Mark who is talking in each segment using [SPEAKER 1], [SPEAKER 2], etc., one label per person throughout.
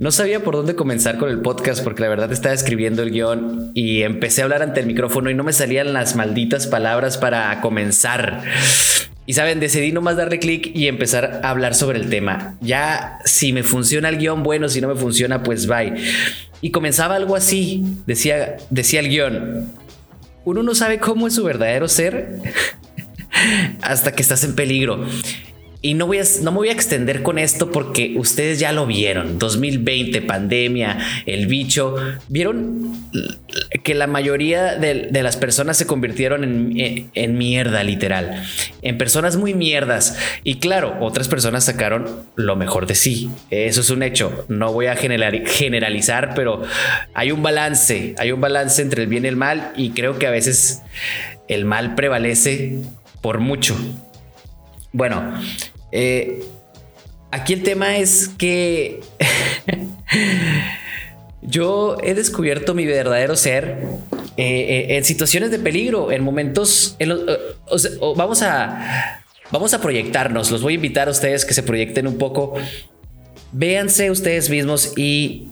[SPEAKER 1] No sabía por dónde comenzar con el podcast porque la verdad estaba escribiendo el guion y empecé a hablar ante el micrófono y no me salían las malditas palabras para comenzar. Y saben, decidí nomás darle clic y empezar a hablar sobre el tema. Ya si me funciona el guion, bueno, si no me funciona, pues bye. Y comenzaba algo así, decía, decía el guion. Uno no sabe cómo es su verdadero ser hasta que estás en peligro. Y no, voy a, no me voy a extender con esto porque ustedes ya lo vieron. 2020, pandemia, el bicho. Vieron que la mayoría de, las personas se convirtieron en, en, mierda, literal. En personas muy mierdas. Y claro, otras personas sacaron lo mejor de sí. Eso es un hecho. No voy a generalizar, pero hay un balance. Hay un balance entre el bien y el mal. Y creo que a veces el mal prevalece por mucho. Bueno, eh, aquí el tema es que yo he descubierto mi verdadero ser eh, eh, en situaciones de peligro, en momentos, vamos a vamos a proyectarnos. Los voy a invitar a ustedes que se proyecten un poco. Véanse ustedes mismos y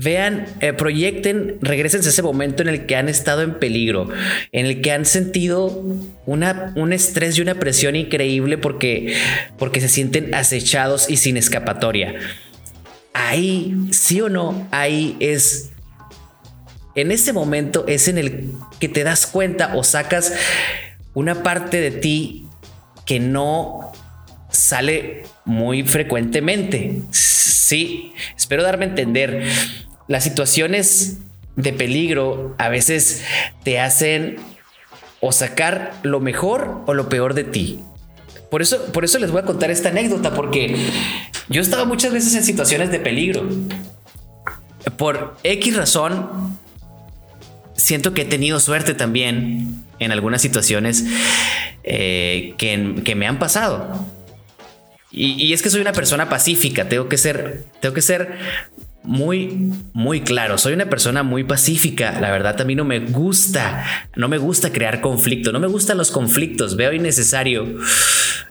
[SPEAKER 1] Vean, eh, proyecten, regresen a ese momento en el que han estado en peligro, en el que han sentido una, un estrés y una presión increíble porque, porque se sienten acechados y sin escapatoria. Ahí, sí o no, ahí es en ese momento es en el que te das cuenta o sacas una parte de ti que no sale muy frecuentemente. Sí, espero darme a entender las situaciones de peligro a veces te hacen o sacar lo mejor o lo peor de ti. Por eso, por eso les voy a contar esta anécdota, porque yo he estado muchas veces en situaciones de peligro. Por X razón, siento que he tenido suerte también en algunas situaciones eh, que, que, me han pasado. Y, y, es que soy una persona pacífica, tengo que ser, tengo que ser muy, muy claro. Soy una persona muy pacífica. La verdad, a mí no me gusta, no me gusta crear conflicto, no me gustan los conflictos. Veo innecesario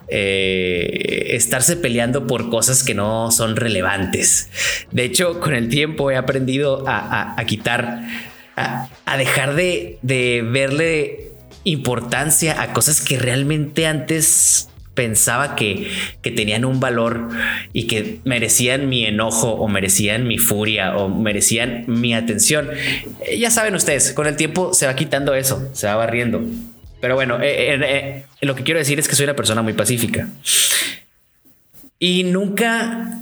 [SPEAKER 1] eh, estarse peleando por cosas que no son relevantes. De hecho, con el tiempo he aprendido a, quitar, a, a dejar de, de verle importancia a cosas que realmente antes pensaba que, tenían un valor y que merecían mi enojo o merecían mi furia o merecían mi atención. Eh, ya saben ustedes, con el tiempo se va quitando eso, se va barriendo. Pero bueno, eh, eh, lo que quiero decir es que soy una persona muy pacífica. Y nunca,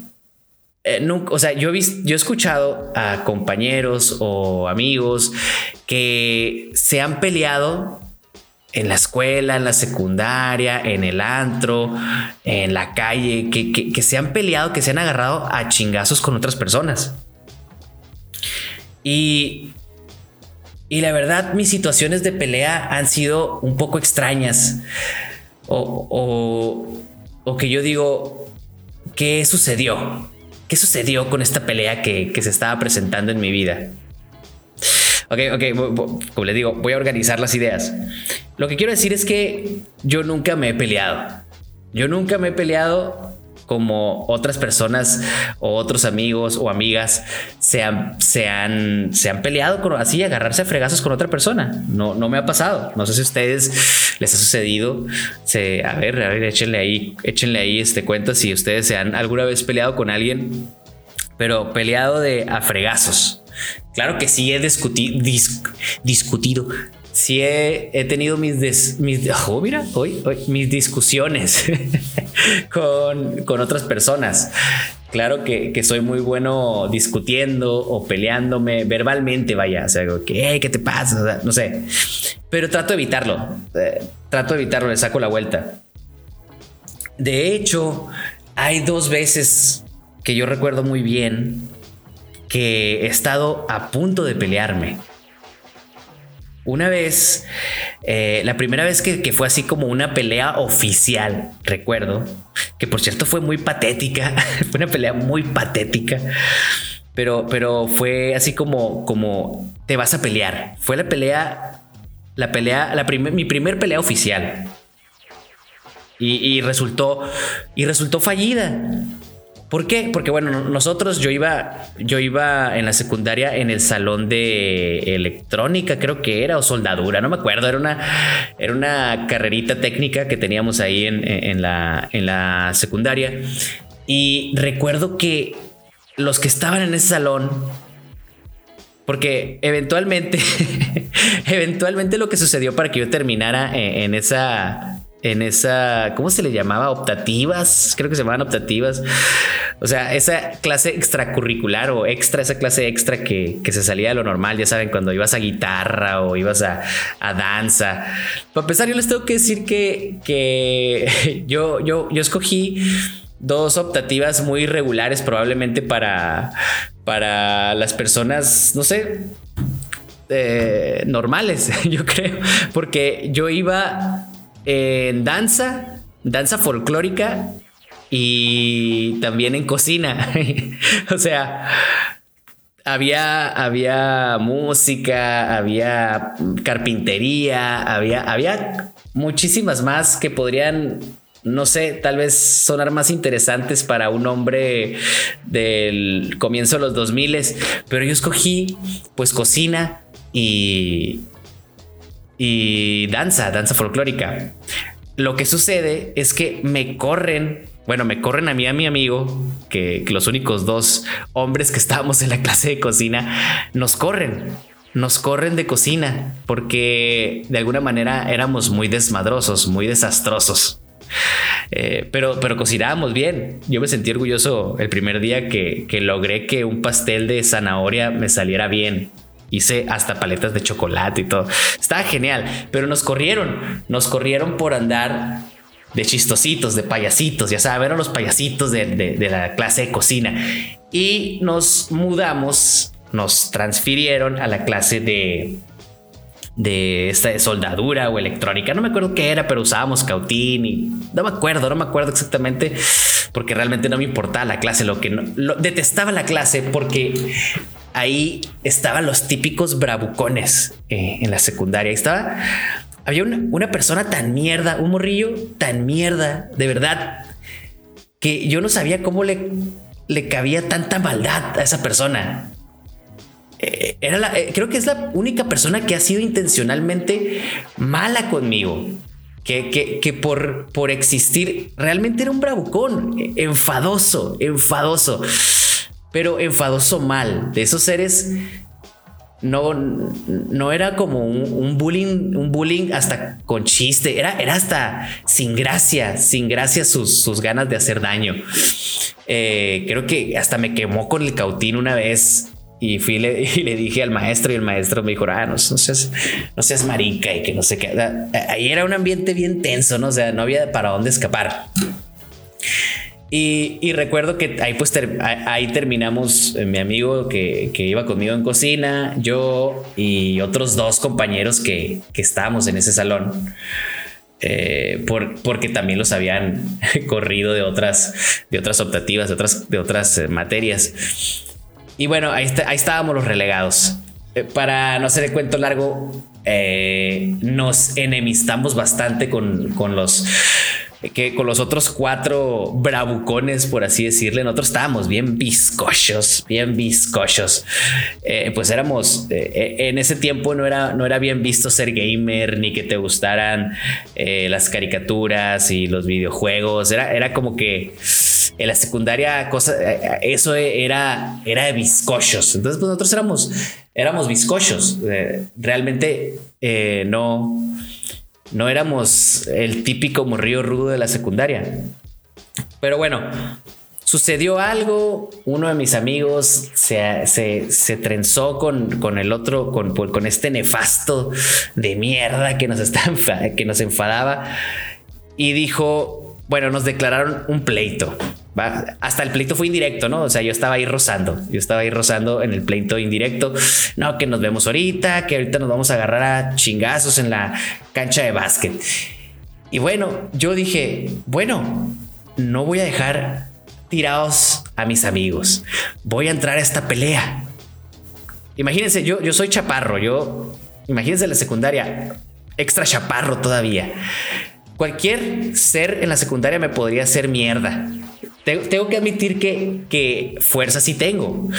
[SPEAKER 1] nunca, o sea, yo he, yo he escuchado a compañeros o amigos que se han peleado en la escuela, en la secundaria, en el antro, en la calle, que, se han peleado, que se han agarrado a chingazos con otras personas. Y, y la verdad, mis situaciones de pelea han sido un poco extrañas. O, o, que yo digo, ¿qué sucedió? ¿Qué sucedió con esta pelea que, que se estaba presentando en mi vida? Ok, ok, como le digo, voy a organizar las ideas. Lo que quiero decir es que yo nunca me he peleado. Yo nunca me he peleado como otras personas o otros amigos o amigas se han, se han, se han peleado con así, agarrarse a fregazos con otra persona. No, no me ha pasado. No sé si a ustedes les ha sucedido. Se, a ver, a ver, échenle ahí, échenle ahí este cuento si ustedes se han alguna vez peleado con alguien, pero peleado de a fregazos. Claro que sí he discutido. Sí he, tenido mis, mis oh, mira, hoy, mis discusiones con, otras personas. Claro que, soy muy bueno discutiendo o peleándome verbalmente, vaya, o sea, que, ¿qué te pasa? no sé, pero trato de evitarlo. Eh, trato de evitarlo, le saco la vuelta. De hecho, hay dos veces que yo recuerdo muy bien que he estado a punto de pelearme. Una vez, eh, la primera vez que, fue así como una pelea oficial, recuerdo, que por cierto fue muy patética, fue una pelea muy patética, pero, pero fue así como, como te vas a pelear. Fue la pelea, la pelea, la mi primer pelea oficial. Y, resultó, y resultó fallida. ¿Por qué? Porque bueno, nosotros yo iba, yo iba en la secundaria en el salón de electrónica, creo que era, o soldadura, no me acuerdo, era una, era una carrerita técnica que teníamos ahí en, la, en la secundaria. Y recuerdo que los que estaban en ese salón, porque eventualmente, eventualmente lo que sucedió para que yo terminara en esa en esa, ¿cómo se le llamaba? Optativas, creo que se llamaban optativas. O sea, esa clase extracurricular o extra, esa clase extra que, se salía de lo normal, ya saben, cuando ibas a guitarra o ibas a, danza. Para empezar, yo les tengo que decir que, que yo, yo, yo escogí dos optativas muy regulares probablemente para, para las personas, no sé, eh, normales, yo creo, porque yo iba en danza, danza folclórica y también en cocina. o sea, había, había música, había carpintería, había, había muchísimas más que podrían, no sé, tal vez sonar más interesantes para un hombre del comienzo de los 2000, pero yo escogí pues cocina y, y danza, danza folclórica. Lo que sucede es que me corren, bueno, me corren a mí a mi amigo, que, los únicos dos hombres que estábamos en la clase de cocina, nos corren, nos corren de cocina, porque de alguna manera éramos muy desmadrosos, muy desastrosos. Eh, pero, pero cocinábamos bien. Yo me sentí orgulloso el primer día que, que logré que un pastel de zanahoria me saliera bien. Hice hasta paletas de chocolate y todo. Estaba genial, pero nos corrieron, nos corrieron por andar de chistositos, de payasitos, ya saben, los payasitos de, la clase de cocina. Y nos mudamos, nos transfirieron a la clase de, de esta de soldadura o electrónica. No me acuerdo qué era, pero usábamos cautín y no me acuerdo, no me acuerdo exactamente porque realmente no me importaba la clase. Lo que no, detestaba la clase porque ahí estaban los típicos bravucones eh, en la secundaria. estaba, había una, persona tan mierda, un morrillo tan mierda, de verdad, que yo no sabía cómo le, le cabía tanta maldad a esa persona. Eh, era la, eh, creo que es la única persona que ha sido intencionalmente mala conmigo. Que, que, por, por existir realmente era un bravucón, enfadoso, enfadoso pero enfadoso mal, de esos seres no, no era como un, bullying, un bullying hasta con chiste, era, era hasta sin gracia, sin gracia sus, ganas de hacer daño. Eh, creo que hasta me quemó con el cautín una vez y fui y le dije al maestro y el maestro me dijo, ah, no, seas, no seas marica y que no sé qué. Ahí era un ambiente bien tenso, ¿no? O sea, no había para dónde escapar. Y, recuerdo que ahí pues ahí terminamos eh, mi amigo que, iba conmigo en cocina, yo y otros dos compañeros que, estábamos en ese salón. Eh, porque también los habían corrido de otras, de otras optativas, de otras, de otras eh, materias. Y bueno, ahí, ahí estábamos los relegados. para no hacer el cuento largo, nos enemistamos bastante con, con los que con los otros cuatro bravucones, por así decirle, nosotros estábamos bien bizcochos, bien bizcochos. Eh, pues éramos, eh, eh, en ese tiempo no era, no era bien visto ser gamer, ni que te gustaran las caricaturas y los videojuegos. Era, era como que en la secundaria cosa, eso era, era de bizcochos. Entonces, pues nosotros éramos, éramos bizcochos. realmente no no éramos el típico morrillo rudo de la secundaria. Pero bueno, sucedió algo, uno de mis amigos se, se, trenzó con, con, el otro, con, con, este nefasto de mierda que nos, que nos enfadaba y dijo, bueno, nos declararon un pleito. Hasta el pleito fue indirecto, ¿no? O sea, yo estaba ahí rozando, yo estaba ahí rozando en el pleito indirecto. No, que nos vemos ahorita, que ahorita nos vamos a agarrar a chingazos en la cancha de básquet. Y bueno, yo dije, bueno, no voy a dejar tirados a mis amigos. Voy a entrar a esta pelea. Imagínense, yo, yo soy chaparro, yo, imagínense la secundaria, extra chaparro todavía. Cualquier ser en la secundaria me podría hacer mierda tengo que admitir que, que fuerza sí tengo.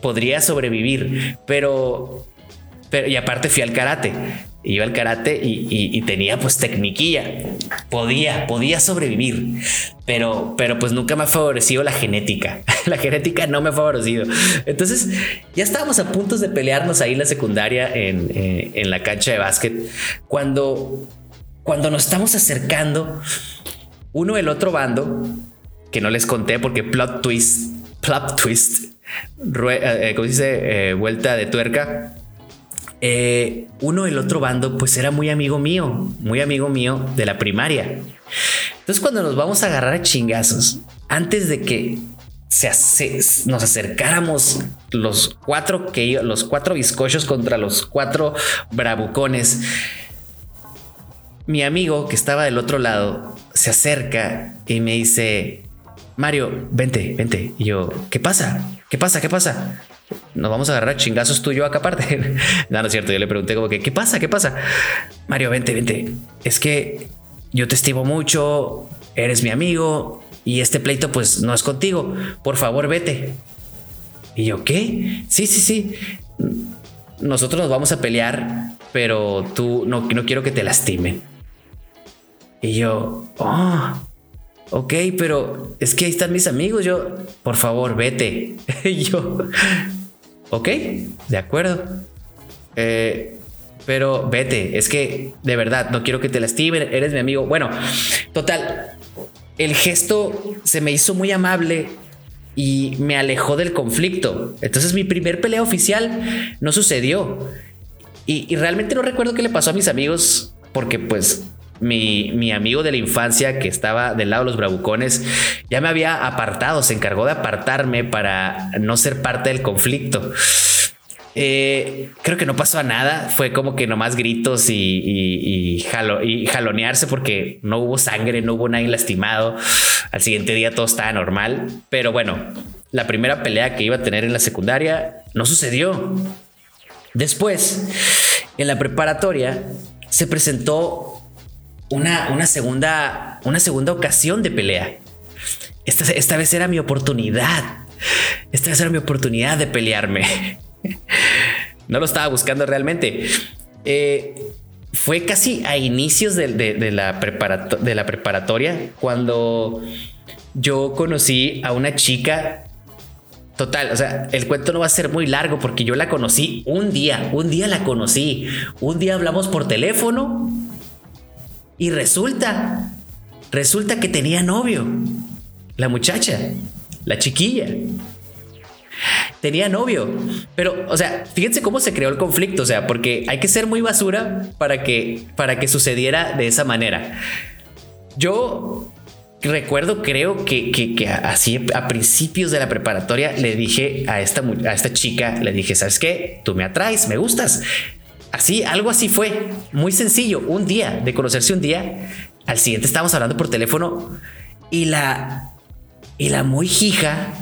[SPEAKER 1] Podría sobrevivir, pero, pero y aparte fui al karate. Iba al karate y, tenía pues tecniquilla. Podía, podía sobrevivir, pero, pero pues nunca me ha favorecido la genética. la genética no me ha favorecido. Entonces ya estábamos a punto de pelearnos ahí en la secundaria en, eh, en la cancha de básquet cuando, cuando nos estamos acercando uno el otro bando que no les conté porque plot twist, plot twist, eh, como dice, eh, vuelta de tuerca. Eh, uno el otro bando, pues era muy amigo mío, muy amigo mío de la primaria. Entonces, cuando nos vamos a agarrar a chingazos, antes de que se, nos acercáramos los cuatro que los cuatro bizcochos contra los cuatro bravucones, mi amigo que estaba del otro lado se acerca y me dice: Mario, vente, vente. Y yo, ¿qué pasa? ¿Qué pasa? ¿Qué pasa? Nos vamos a agarrar chingazos tú y yo acá aparte. no, no es cierto. Yo le pregunté como que, ¿qué pasa? ¿Qué pasa? Mario, vente, vente. Es que yo te estimo mucho, eres mi amigo y este pleito pues no es contigo. Por favor, vete. Y yo, ¿qué? Sí, sí, sí. Nosotros nos vamos a pelear, pero tú no, no quiero que te lastimen. Y yo, oh, ok, pero es que ahí están mis amigos, yo, por favor, vete. y yo, ok, de acuerdo. Eh, pero vete, es que de verdad no quiero que te lastimen, eres mi amigo. Bueno, total, el gesto se me hizo muy amable y me alejó del conflicto. Entonces mi primer pelea oficial no sucedió. Y, y realmente no recuerdo qué le pasó a mis amigos porque pues mi, amigo de la infancia que estaba del lado de los bravucones ya me había apartado, se encargó de apartarme para no ser parte del conflicto. Eh, creo que no pasó a nada, fue como que nomás gritos y, y, y, jalonearse porque no hubo sangre, no hubo nadie lastimado. Al siguiente día todo estaba normal, pero bueno, la primera pelea que iba a tener en la secundaria no sucedió. Después, en la preparatoria, se presentó una, segunda, una segunda ocasión de pelea. Esta, esta vez era mi oportunidad. Esta vez era mi oportunidad de pelearme. no lo estaba buscando realmente. Eh, fue casi a inicios de, la de la preparatoria cuando yo conocí a una chica Total, o sea, el cuento no va a ser muy largo porque yo la conocí un día, un día la conocí, un día hablamos por teléfono y resulta, resulta que tenía novio. La muchacha, la chiquilla. Tenía novio. Pero, o sea, fíjense cómo se creó el conflicto. O sea, porque hay que ser muy basura para que, para que sucediera de esa manera. Yo recuerdo, creo que, que, así a principios de la preparatoria le dije a esta, a esta chica, le dije, ¿sabes qué? Tú me atraes, me gustas. Así, algo así fue. Muy sencillo. Un día, de conocerse un día. Al siguiente estábamos hablando por teléfono y la, y la muy hija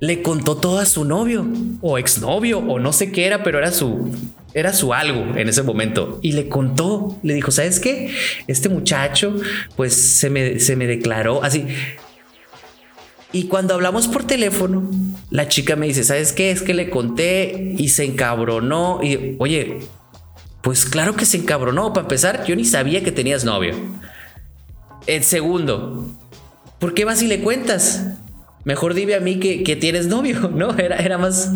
[SPEAKER 1] le contó todo a su novio o exnovio o no sé qué era, pero era su, era su algo en ese momento. Y le contó, le dijo, ¿sabes qué? Este muchacho, pues se me, se me declaró así. Y cuando hablamos por teléfono, la chica me dice, ¿sabes qué? Es que le conté y se encabronó. Y oye, pues claro que se encabronó. Para empezar, yo ni sabía que tenías novio. El segundo, ¿por qué vas y le cuentas? Mejor dime a mí que, tienes novio, ¿no? Era, era, más,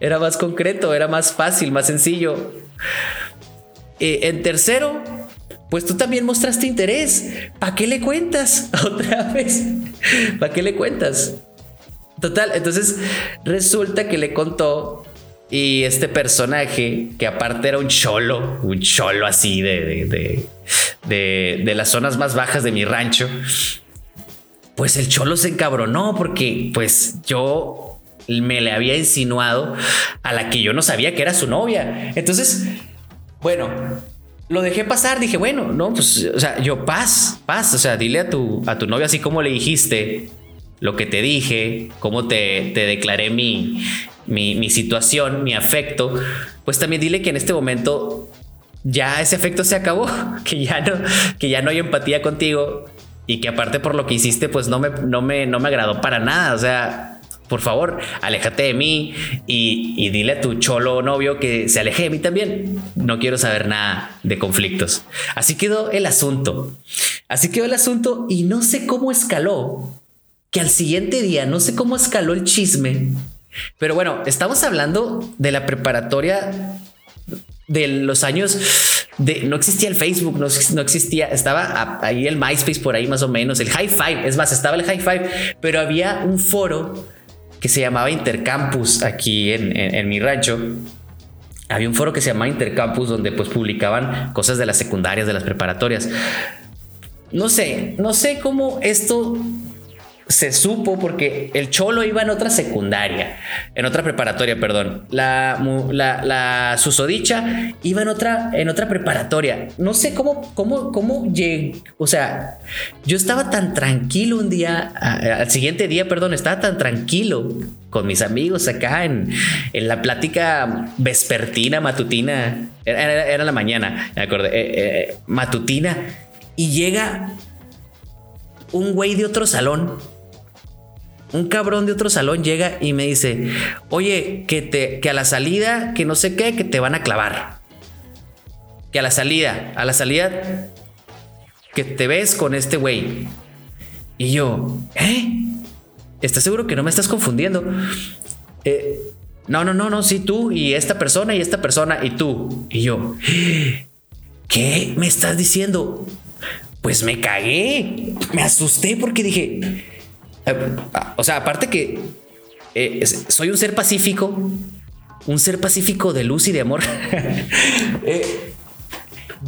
[SPEAKER 1] era más concreto, era más fácil, más sencillo. Eh, en tercero, pues tú también mostraste interés. ¿Para qué le cuentas otra vez? ¿Para qué le cuentas? Total, entonces resulta que le contó y este personaje, que aparte era un cholo, un cholo así de, de, de, de, las zonas más bajas de mi rancho, pues el cholo se encabronó porque pues yo me le había insinuado a la que yo no sabía que era su novia. Entonces, bueno, lo dejé pasar, dije, bueno, no, pues, o sea, yo paz, paz, o sea, dile a tu, a tu novia así como le dijiste lo que te dije, cómo te, te declaré mi, mi, mi, situación, mi afecto, pues también dile que en este momento ya ese afecto se acabó, que ya no, que ya no hay empatía contigo y que aparte por lo que hiciste, pues no me, no me, no me agradó para nada. O sea, por favor, aléjate de mí y, dile a tu cholo novio que se aleje de mí también. No quiero saber nada de conflictos. Así quedó el asunto. Así quedó el asunto y no sé cómo escaló. Que al siguiente día, no sé cómo escaló el chisme. Pero bueno, estamos hablando de la preparatoria de los años de no existía el Facebook, no, existía, estaba ahí el MySpace por ahí más o menos, el High Five, es más, estaba el High Five, pero había un foro que se llamaba Intercampus aquí en, mi rancho. Había un foro que se llamaba Intercampus donde pues publicaban cosas de las secundarias, de las preparatorias. No sé, no sé cómo esto se supo porque el Cholo iba en otra secundaria, en otra preparatoria, perdón. La, la, susodicha iba en otra, en otra preparatoria. No sé cómo, cómo, cómo. O sea, yo estaba tan tranquilo un día, al siguiente día, perdón, estaba tan tranquilo con mis amigos acá en, en la plática vespertina, matutina. Era, la mañana, me acordé, eh, eh, matutina. Y llega un güey de otro salón un cabrón de otro salón llega y me dice, oye, que, te, que a la salida, que no sé qué, que te van a clavar. Que a la salida, a la salida, que te ves con este güey. Y yo, ¿eh? ¿Estás seguro que no me estás confundiendo? Eh, no, no, no, no, sí, tú y esta persona y esta persona y tú. Y yo, ¿qué me estás diciendo? Pues me cagué, me asusté porque dije, o sea, aparte que eh, soy un ser pacífico, un ser pacífico de luz y de amor. Eh,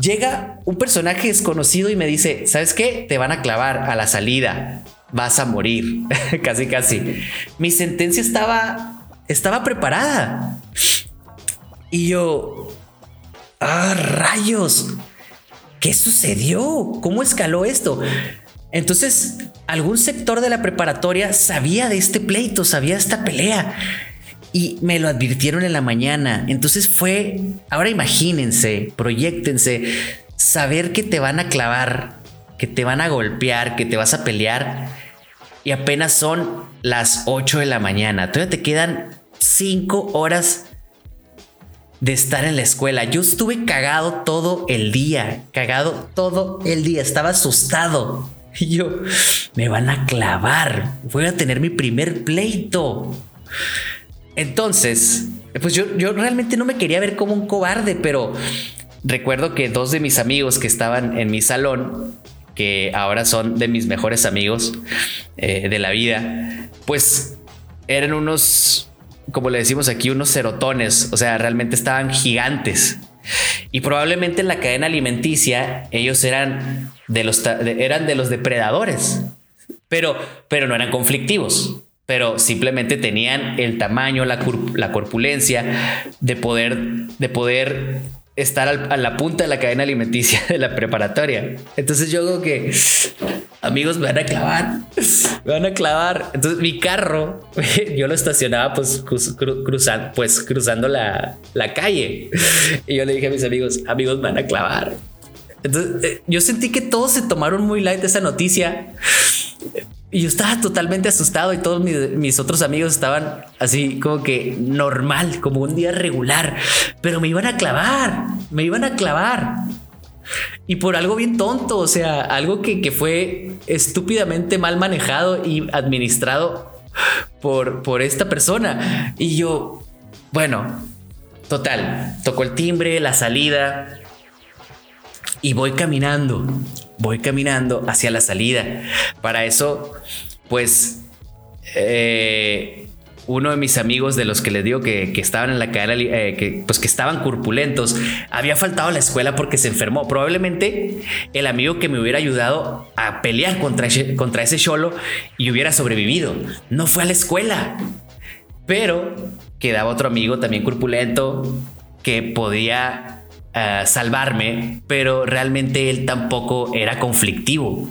[SPEAKER 1] llega un personaje desconocido y me dice, ¿sabes qué? Te van a clavar a la salida, vas a morir, casi casi. Mi sentencia estaba, estaba preparada. Y yo, ah, rayos, ¿qué sucedió? ¿Cómo escaló esto? Entonces, algún sector de la preparatoria sabía de este pleito, sabía esta pelea. Y me lo advirtieron en la mañana. Entonces fue, ahora imagínense, proyectense, saber que te van a clavar, que te van a golpear, que te vas a pelear. Y apenas son las 8 de la mañana. Todavía te quedan 5 horas de estar en la escuela. Yo estuve cagado todo el día, cagado todo el día. Estaba asustado. Y yo, me van a clavar, voy a tener mi primer pleito. Entonces, pues yo, yo realmente no me quería ver como un cobarde, pero recuerdo que dos de mis amigos que estaban en mi salón, que ahora son de mis mejores amigos eh, de la vida, pues eran unos, como le decimos aquí, unos cerotones, o sea, realmente estaban gigantes. Y probablemente en la cadena alimenticia ellos eran de los, eran de los depredadores, pero, pero no eran conflictivos pero simplemente tenían el tamaño, la, la corpulencia de poder, de poder estar a la punta de la cadena alimenticia de la preparatoria. Entonces yo digo que amigos me van a clavar, me van a clavar. Entonces mi carro, yo lo estacionaba pues, cruzando, pues cruzando la, la calle. Y yo le dije a mis amigos, amigos me van a clavar. Entonces, eh, yo sentí que todos se tomaron muy light esa noticia. Y yo estaba totalmente asustado y todos mis, otros amigos estaban así como que normal, como un día regular. Pero me iban a clavar, me iban a clavar. Y por algo bien tonto, o sea, algo que, que fue estúpidamente mal manejado y administrado por, por esta persona. Y yo, bueno, total, tocó el timbre, la salida, y voy caminando, voy caminando hacia la salida. Para eso, pues, eh, uno de mis amigos de los que les digo que, estaban en la cadena, eh, que, pues que estaban curpulentos, había faltado a la escuela porque se enfermó. Probablemente el amigo que me hubiera ayudado a pelear contra ese, contra ese cholo y hubiera sobrevivido. No fue a la escuela. Pero quedaba otro amigo también curpulento que podía salvarme, pero realmente él tampoco era conflictivo.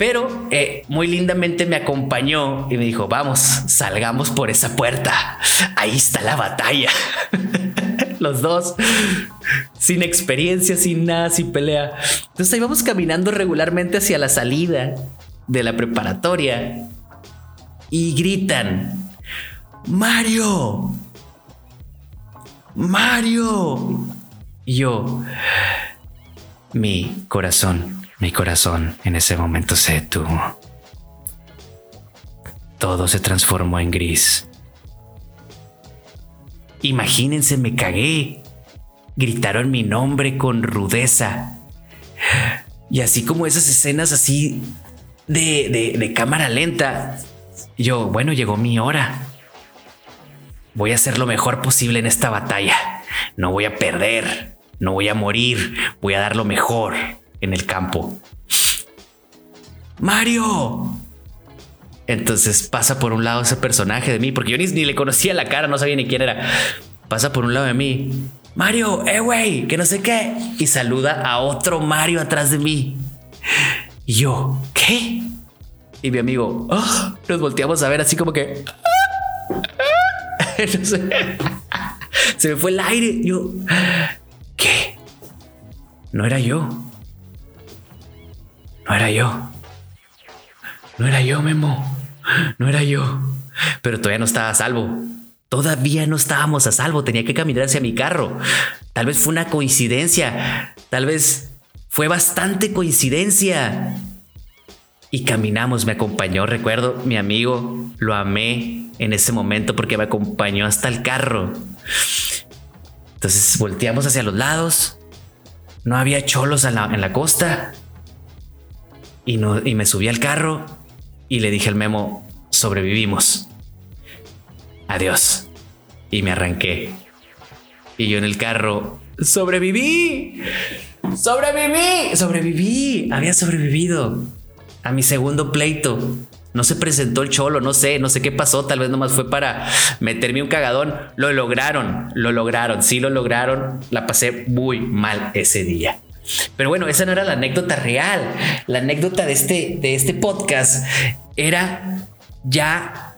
[SPEAKER 1] Pero eh, muy lindamente me acompañó y me dijo, vamos, salgamos por esa puerta. Ahí está la batalla. los dos, sin experiencia, sin nada, sin pelea. Entonces íbamos caminando regularmente hacia la salida de la preparatoria y gritan, Mario, Mario. Y yo, mi corazón, mi corazón en ese momento se detuvo. Todo se transformó en gris. Imagínense, me cagué. Gritaron mi nombre con rudeza. Y así como esas escenas así de, de, cámara lenta, yo, bueno, llegó mi hora. Voy a hacer lo mejor posible en esta batalla. No voy a perder, no voy a morir, voy a dar lo mejor en el campo. Mario, entonces pasa por un lado ese personaje de mí, porque yo ni, le conocía la cara, no sabía ni quién era. Pasa por un lado de mí. Mario, eh, güey, que no sé qué. Y saluda a otro Mario atrás de mí. Y yo, ¿qué? Y mi amigo, oh", nos volteamos a ver así como que... se me fue el aire. Yo, ¿qué? No era yo. No era yo. No era yo, Memo. No era yo. Pero todavía no estaba a salvo. Todavía no estábamos a salvo. Tenía que caminar hacia mi carro. Tal vez fue una coincidencia. Tal vez fue bastante coincidencia. Y caminamos, me acompañó, recuerdo, mi amigo, lo amé en ese momento porque me acompañó hasta el carro. Entonces volteamos hacia los lados. No había cholos en la, costa. Y, me subí al carro y le dije al memo, sobrevivimos. Adiós. Y me arranqué. Y yo en el carro, sobreviví. Sobreviví. Sobreviví. Había sobrevivido a mi segundo pleito. No se presentó el cholo, no sé, no sé qué pasó, tal vez nomás fue para meterme un cagadón. Lo lograron, lo lograron, sí lo lograron. La pasé muy mal ese día. Pero bueno, esa no era la anécdota real. La anécdota de este, de este podcast era ya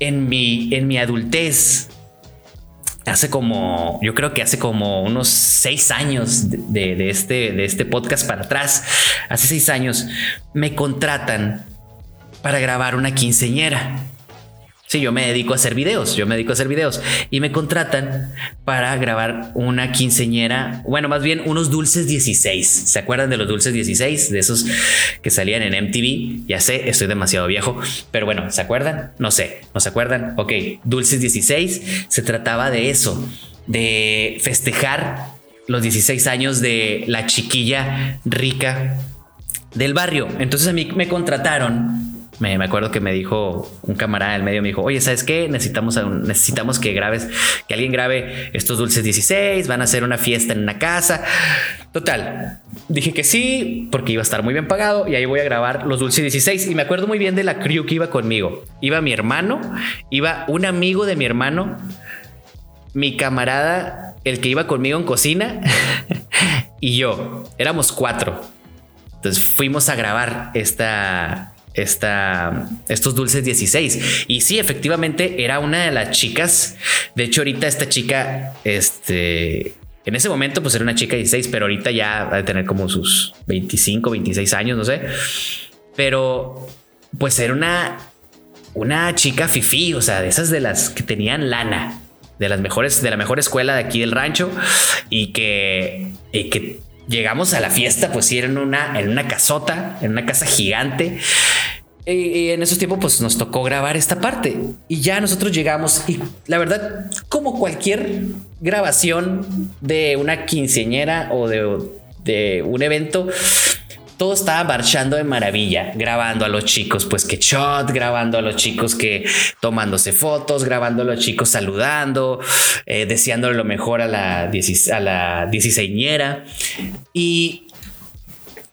[SPEAKER 1] en mi, en mi adultez. Hace como, yo creo que hace como unos seis años de, este, de este podcast para atrás, hace seis años, me contratan para grabar una quinceñera. Yo me dedico a hacer videos, yo me dedico a hacer videos y me contratan para grabar una quinceñera, bueno, más bien unos dulces 16. ¿Se acuerdan de los dulces 16? De esos que salían en MTV. Ya sé, estoy demasiado viejo, pero bueno, ¿se acuerdan? No sé, ¿no se acuerdan? Ok, dulces 16 se trataba de eso, de festejar los 16 años de la chiquilla rica del barrio. Entonces a mí me contrataron me, acuerdo que me dijo un camarada del medio, me dijo, oye, ¿sabes qué? Necesitamos, necesitamos que grabes, que alguien grabe estos dulces 16, van a hacer una fiesta en una casa. Total, dije que sí, porque iba a estar muy bien pagado y ahí voy a grabar los dulces 16. Y me acuerdo muy bien de la crew que iba conmigo. Iba mi hermano, iba un amigo de mi hermano, mi camarada, el que iba conmigo en cocina, y yo. Éramos cuatro. Entonces fuimos a grabar esta, esta, estos dulces 16. Y sí, efectivamente era una de las chicas. De hecho, ahorita esta chica, este, en ese momento, pues era una chica 16, pero ahorita ya va a tener como sus 25, 26 años, no sé. Pero, pues era una, una chica fifi, o sea, de esas de las que tenían lana, de las mejores, de la mejor escuela de aquí del rancho y que, y que llegamos a la fiesta, pues sí, en una, en una casota, en una casa gigante. Y, en esos tiempos, pues nos tocó grabar esta parte y ya nosotros llegamos. Y la verdad, como cualquier grabación de una quinceañera o de, de un evento, todo estaba marchando de maravilla, grabando a los chicos, pues que shot, grabando a los chicos que tomándose fotos, grabando a los chicos saludando, eh, deseándole lo mejor a la, a la. Y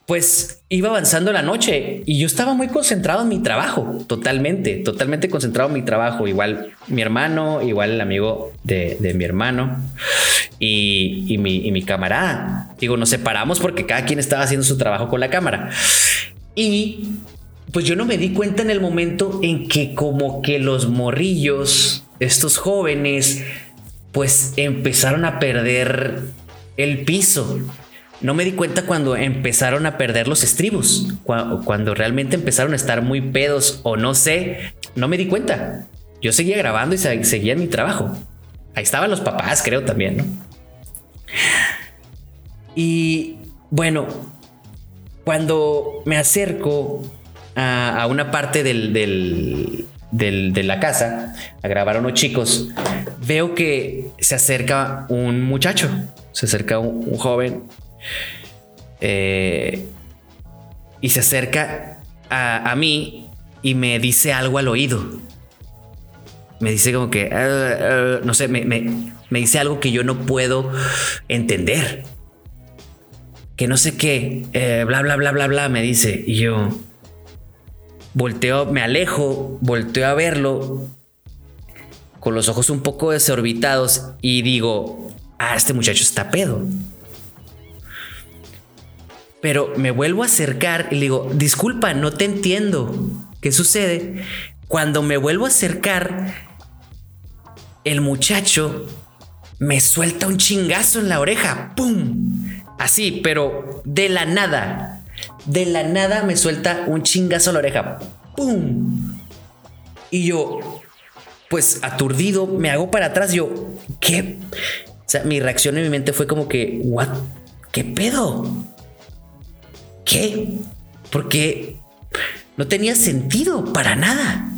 [SPEAKER 1] pues iba avanzando la noche y yo estaba muy concentrado en mi trabajo, totalmente, totalmente concentrado en mi trabajo. Igual mi hermano, igual el amigo de, mi hermano y, mi, y mi camarada. Digo, nos separamos porque cada quien estaba haciendo su trabajo con la cámara. Y pues yo no me di cuenta en el momento en que como que los morrillos, estos jóvenes, pues empezaron a perder el piso. No me di cuenta cuando empezaron a perder los estribos, cuando, realmente empezaron a estar muy pedos o no sé, no me di cuenta. Yo seguía grabando y seguía mi trabajo. Ahí estaban los papás, creo también, ¿no? Y bueno, cuando me acerco a, una parte de la casa a grabar a unos chicos, veo que se acerca un muchacho, se acerca un, joven eh, y se acerca a, mí y me dice algo al oído. Me dice como que, ah, ah", no sé, me, dice algo que yo no puedo entender. Que no sé qué, eh, bla, bla, bla, bla, bla, me dice. Y yo volteo, me alejo, volteo a verlo con los ojos un poco desorbitados y digo, ah, este muchacho está pedo. Pero me vuelvo a acercar y le digo, disculpa, no te entiendo. ¿Qué sucede? Cuando me vuelvo a acercar, el muchacho me suelta un chingazo en la oreja. ¡Pum! Así, pero de la nada. De la nada me suelta un chingazo en la oreja. ¡Pum! Y yo, pues aturdido, me hago para atrás. Yo, ¿qué? O sea, mi reacción en mi mente fue como que, ¿what? ¿Qué pedo? ¿Qué? Porque no tenía sentido para nada.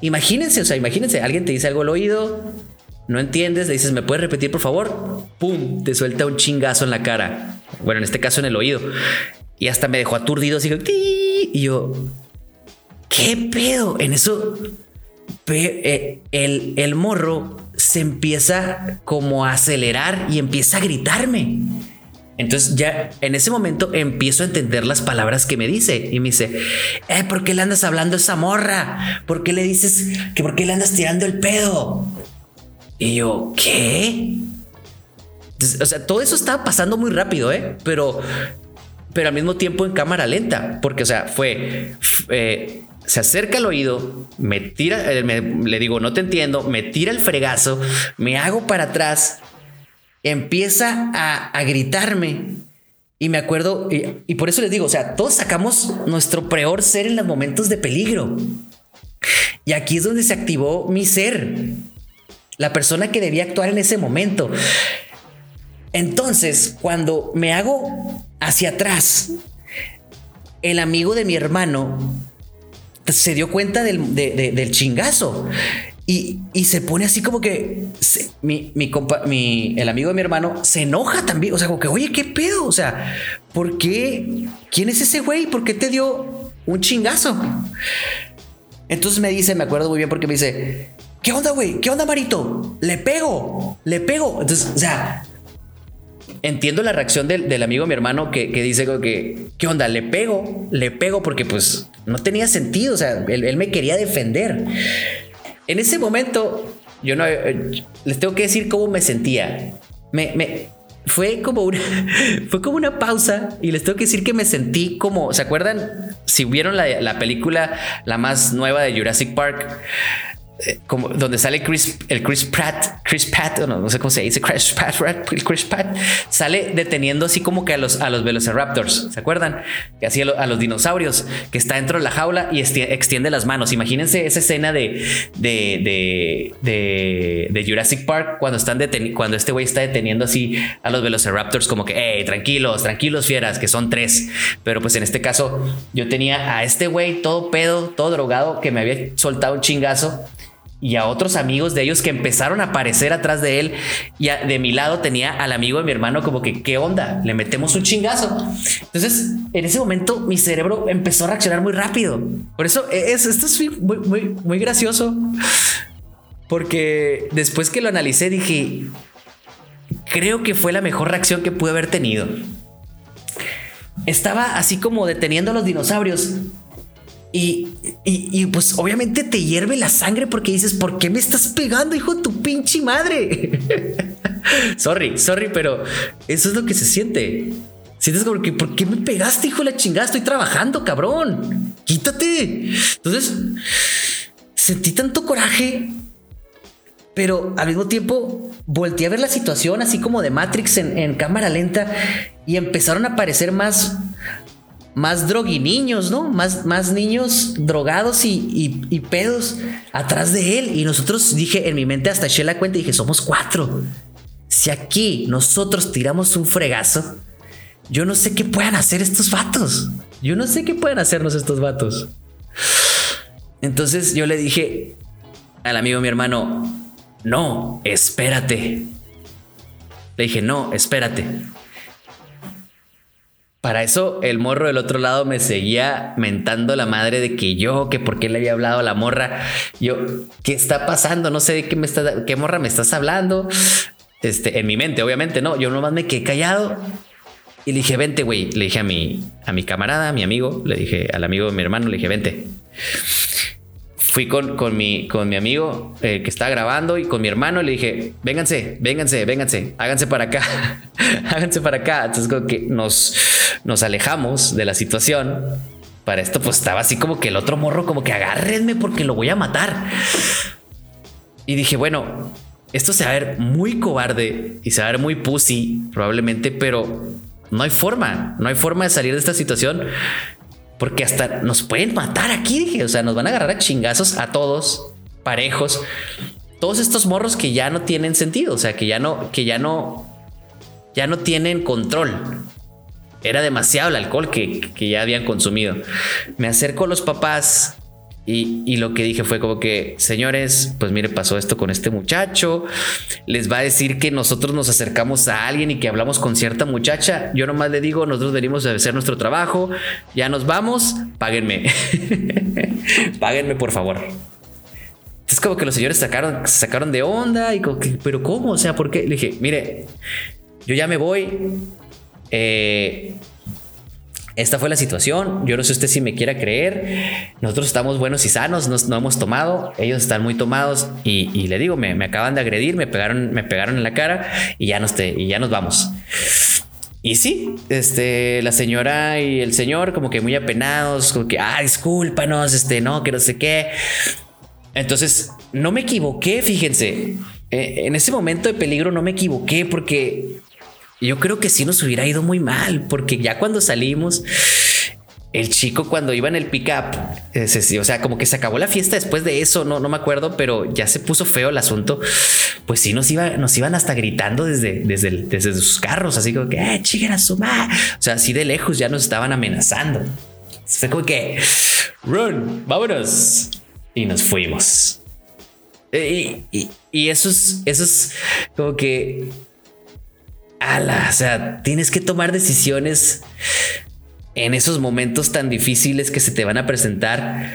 [SPEAKER 1] Imagínense, o sea, imagínense, alguien te dice algo al oído, no entiendes, le dices, ¿me puedes repetir por favor? ¡Pum! Te suelta un chingazo en la cara. Bueno, en este caso en el oído. Y hasta me dejó aturdido, así y yo, ¿qué pedo? En eso, eh, el, el morro se empieza como a acelerar y empieza a gritarme. Entonces ya en ese momento empiezo a entender las palabras que me dice y me dice, eh, ¿por qué le andas hablando a esa morra? ¿Por qué le dices que por qué le andas tirando el pedo? Y yo, ¿qué? o sea, todo eso estaba pasando muy rápido, ¿eh? Pero, pero al mismo tiempo en cámara lenta, porque, o sea, fue, eh, se acerca al oído, me tira, eh, le digo, no te entiendo, me tira el fregazo, me hago para atrás empieza a, gritarme. Y me acuerdo, y, por eso les digo, o sea, todos sacamos nuestro peor ser en los momentos de peligro. Y aquí es donde se activó mi ser, la persona que debía actuar en ese momento. Entonces, cuando me hago hacia atrás, el amigo de mi hermano se dio cuenta del, del chingazo y, se pone así como que mi, mi, compa, mi, el amigo de mi hermano se enoja también. O sea, como que, oye, ¿qué pedo? O sea, ¿por qué? ¿Quién es ese güey? ¿Por qué te dio un chingazo? Entonces me dice, me acuerdo muy bien porque me dice, ¿qué onda, güey? ¿Qué onda, Marito? Le pego, le pego. Entonces, o sea, entiendo la reacción del, amigo de mi hermano que, dice que, ¿qué onda? Le pego, le pego porque pues no tenía sentido. O sea, él me quería defender. En ese momento, yo no eh, les tengo que decir cómo me sentía. Me, fue como una, fue como una pausa y les tengo que decir que me sentí como, ¿se acuerdan? Si vieron la, la película, la más nueva de Jurassic Park, eh, como donde sale Chris, el Chris Pratt, Chris Pratt, no, sé cómo se dice, Chris Pratt, Chris Pratt, sale deteniendo así como que a los, a los Velociraptors, ¿se acuerdan? Que así a, los dinosaurios, que está dentro de la jaula y extiende las manos. Imagínense esa escena de, de, de, de, Jurassic Park cuando, están cuando este güey está deteniendo así a los Velociraptors, como que, hey, tranquilos, tranquilos, fieras, que son tres. Pero pues en este caso, yo tenía a este güey todo pedo, todo drogado, que me había soltado un chingazo y a otros amigos de ellos que empezaron a aparecer atrás de él. Y de mi lado tenía al amigo de mi hermano como que, ¿qué onda? Le metemos un chingazo. Entonces, en ese momento mi cerebro empezó a reaccionar muy rápido. Por eso es, esto es muy, muy, muy gracioso. Porque después que lo analicé dije, creo que fue la mejor reacción que pude haber tenido. Estaba así como deteniendo a los dinosaurios y, pues obviamente te hierve la sangre porque dices, ¿por qué me estás pegando, hijo de tu pinche madre? sorry, sorry, pero eso es lo que se siente. Sientes como que, ¿por qué me pegaste, hijo de la chingada? Estoy trabajando, cabrón. Quítate. Entonces, sentí tanto coraje, pero al mismo tiempo volteé a ver la situación así como de Matrix en, cámara lenta y empezaron a aparecer más, más droguiniños, ¿no? Más, más niños drogados y, y, pedos atrás de él. Y nosotros dije, en mi mente hasta eché la cuenta y dije, somos cuatro. Si aquí nosotros tiramos un fregazo, yo no sé qué puedan hacer estos vatos. Yo no sé qué pueden hacernos estos vatos. Entonces yo le dije al amigo mi hermano, no, espérate. Le dije, no, espérate. Para eso el morro del otro lado me seguía mentando la madre de que yo, que por qué le había hablado a la morra. Yo, ¿qué está pasando? No sé de qué me está, qué morra me estás hablando. Este, en mi mente, obviamente, no. Yo nomás me quedé callado y le dije, vente, güey. Le dije a mi, a mi camarada, a mi amigo, le dije al amigo de mi hermano, le dije, vente fui con, con, mi, con mi amigo eh, que estaba grabando y con mi hermano le dije, vénganse, vénganse, vénganse, háganse para acá, háganse para acá. Entonces como que nos, nos alejamos de la situación. Para esto pues estaba así como que el otro morro como que agárrenme porque lo voy a matar. Y dije, bueno, esto se va a ver muy cobarde y se va a ver muy pussy probablemente, pero no hay forma, no hay forma de salir de esta situación porque hasta nos pueden matar aquí, dije. O sea, nos van a agarrar a chingazos a todos, parejos. Todos estos morros que ya no tienen sentido. O sea, que ya no, que ya no, ya no tienen control. Era demasiado el alcohol que, que ya habían consumido. Me acerco a los papás y, lo que dije fue como que, señores, pues mire, pasó esto con este muchacho. Les va a decir que nosotros nos acercamos a alguien y que hablamos con cierta muchacha. Yo nomás le digo, nosotros venimos a hacer nuestro trabajo. Ya nos vamos, páguenme. páguenme, por favor. Es como que los señores sacaron, se sacaron de onda y como que, pero ¿cómo? O sea, ¿por qué? Le dije, mire, yo ya me voy. Eh, esta fue la situación. Yo no sé usted si me quiera creer. Nosotros estamos buenos y sanos, no, hemos tomado. Ellos están muy tomados y, le digo, me, acaban de agredir, me pegaron, me pegaron en la cara y ya, nos y ya nos vamos. Y sí, este, la señora y el señor como que muy apenados, como que, ah, discúlpanos, este, no, que no sé qué. Entonces, no me equivoqué, fíjense. Eh, en ese momento de peligro no me equivoqué porque yo creo que sí nos hubiera ido muy mal, porque ya cuando salimos, el chico cuando iba en el pickup, o sea, como que se acabó la fiesta después de eso, no, no me acuerdo, pero ya se puso feo el asunto. Pues sí, nos, iba, nos iban hasta gritando desde, desde, desde sus carros, así como que, eh, a. O sea, así de lejos ya nos estaban amenazando. Fue como que, run, vámonos. Y nos fuimos. Eh, y, y, y eso es, eso es como que ala, o sea, tienes que tomar decisiones en esos momentos tan difíciles que se te van a presentar.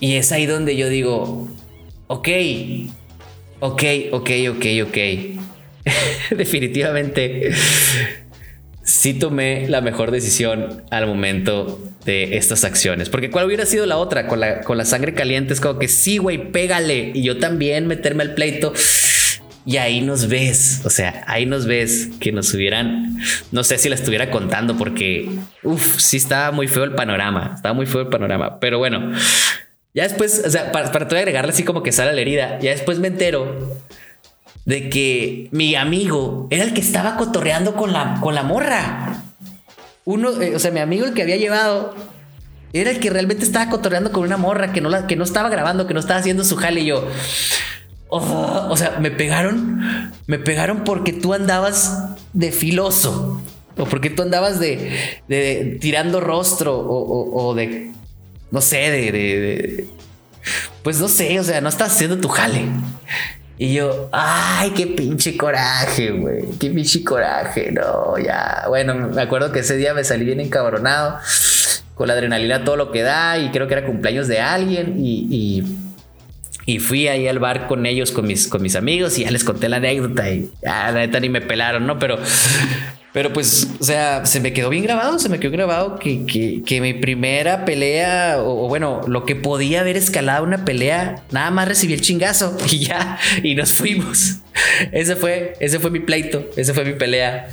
[SPEAKER 1] Y es ahí donde yo digo, ok, ok, ok, ok, ok. Definitivamente sí tomé la mejor decisión al momento de estas acciones. Porque cuál hubiera sido la otra con la, con la sangre caliente es como que sí, güey, pégale. Y yo también meterme al pleito. Y ahí nos ves, o sea, ahí nos ves que nos hubieran, no sé si la estuviera contando porque, uff, sí estaba muy feo el panorama, estaba muy feo el panorama, pero bueno, ya después, o sea, para, para agregarle así como que sale la herida, ya después me entero de que mi amigo era el que estaba cotorreando con la, con la morra. Uno, eh, o sea, mi amigo el que había llevado era el que realmente estaba cotorreando con una morra que no, la, que no estaba grabando, que no estaba haciendo su jale y yo. Oh, o sea, me pegaron, me pegaron porque tú andabas de filoso o porque tú andabas de, tirando rostro o, de, no sé, de, pues no sé, o sea, no estás haciendo tu jale. Y yo, ay, qué pinche coraje, güey, qué pinche coraje, no, ya, bueno, me acuerdo que ese día me salí bien encabronado, con la adrenalina todo lo que da y creo que era cumpleaños de alguien y y fui ahí al bar con ellos, con mis, con mis amigos, y ya les conté la anécdota y ya, la neta ni me pelaron, ¿no? Pero, pero pues, o sea, se me quedó bien grabado, se me quedó grabado que, que, mi primera pelea, o, bueno, lo que podía haber escalado una pelea, nada más recibí el chingazo y ya, y nos fuimos. Ese fue, ese fue mi pleito, ese fue mi pelea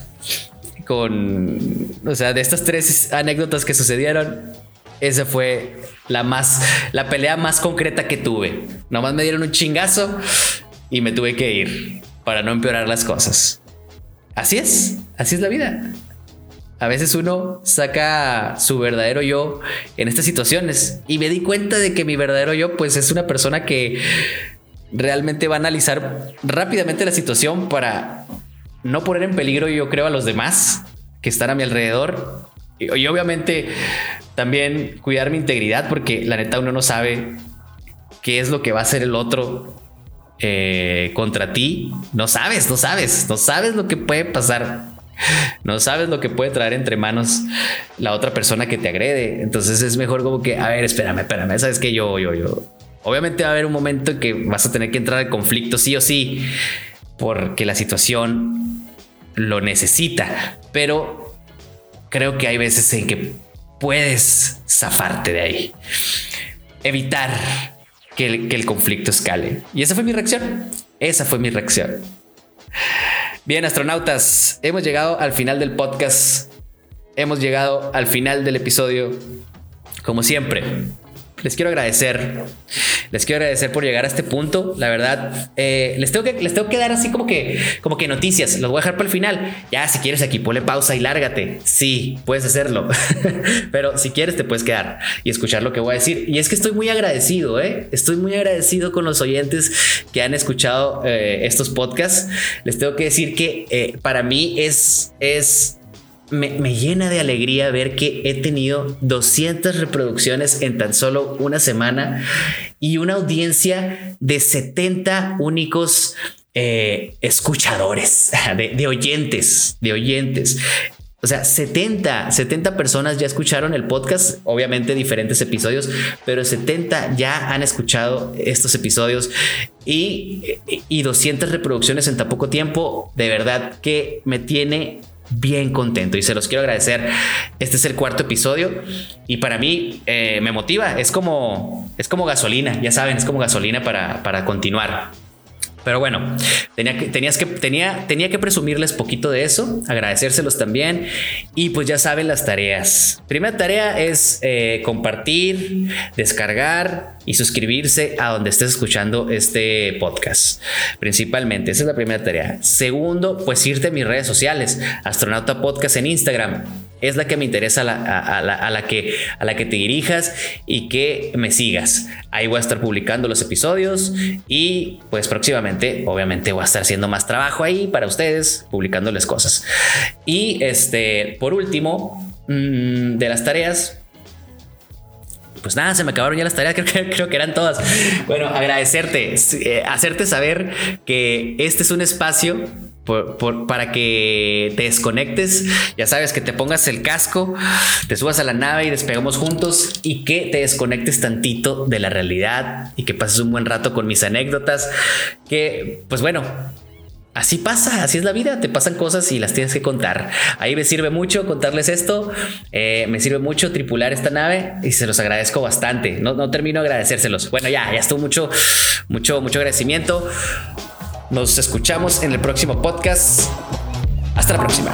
[SPEAKER 1] con, o sea, de estas tres anécdotas que sucedieron, esa fue la más, la pelea más concreta que tuve. Nomás me dieron un chingazo y me tuve que ir para no empeorar las cosas. Así es, así es la vida. A veces uno saca su verdadero yo en estas situaciones y me di cuenta de que mi verdadero yo pues es una persona que realmente va a analizar rápidamente la situación para no poner en peligro yo creo a los demás que están a mi alrededor y, obviamente también cuidar mi integridad porque la neta uno no sabe qué es lo que va a hacer el otro eh, contra ti. No sabes, no sabes, no sabes lo que puede pasar. No sabes lo que puede traer entre manos la otra persona que te agrede. Entonces es mejor como que, a ver, espérame, espérame, sabes que yo, yo, yo. Obviamente va a haber un momento en que vas a tener que entrar al conflicto sí o sí, porque la situación lo necesita. Pero creo que hay veces en que puedes zafarte de ahí. Evitar que el, conflicto escale. Y esa fue mi reacción. Esa fue mi reacción. Bien, astronautas, hemos llegado al final del podcast. Hemos llegado al final del episodio. Como siempre, les quiero agradecer. Les quiero agradecer por llegar a este punto. La verdad, eh, les, tengo que, les tengo que dar así como que, como que noticias. Los voy a dejar para el final. Ya, si quieres aquí, ponle pausa y lárgate. Sí, puedes hacerlo. Pero si quieres, te puedes quedar y escuchar lo que voy a decir. Y es que estoy muy agradecido, ¿eh? Estoy muy agradecido con los oyentes que han escuchado eh, estos podcasts. Les tengo que decir que eh, para mí es, es me, llena de alegría ver que he tenido 200 reproducciones en tan solo una semana y una audiencia de 70 únicos eh, escuchadores, de, oyentes, de oyentes. O sea, 70, 70 personas ya escucharon el podcast, obviamente diferentes episodios, pero 70 ya han escuchado estos episodios y, y 200 reproducciones en tan poco tiempo. De verdad que me tiene bien contento y se los quiero agradecer. Este es el cuarto episodio y para mí eh, me motiva. Es como, es como gasolina, ya saben, es como gasolina para, para continuar. Pero bueno, tenía que, tenías que, tenía, tenía que presumirles poquito de eso, agradecérselos también. Y pues ya saben las tareas. Primera tarea es eh, compartir, descargar y suscribirse a donde estés escuchando este podcast. Principalmente, esa es la primera tarea. Segundo, pues irte a mis redes sociales, Astronauta Podcast en Instagram es la que me interesa a la, que, a la que te dirijas y que me sigas. Ahí voy a estar publicando los episodios y pues próximamente obviamente voy a estar haciendo más trabajo ahí para ustedes, publicándoles cosas. Y este, por último, mm, de las tareas, pues nada, se me acabaron ya las tareas, creo que, creo que eran todas. Bueno, agradecerte, eh, hacerte saber que este es un espacio para que te desconectes, ya sabes, que te pongas el casco, te subas a la nave y despegamos juntos y que te desconectes tantito de la realidad y que pases un buen rato con mis anécdotas, que pues bueno, Así pasa, así es la vida, te pasan cosas y las tienes que contar. Ahí me sirve mucho contarles esto, eh, me sirve mucho tripular esta nave y se los agradezco bastante. No, no termino de agradecérselos. Bueno, ya, ya estuvo mucho, mucho, mucho agradecimiento. Nos escuchamos en el próximo podcast. Hasta la próxima.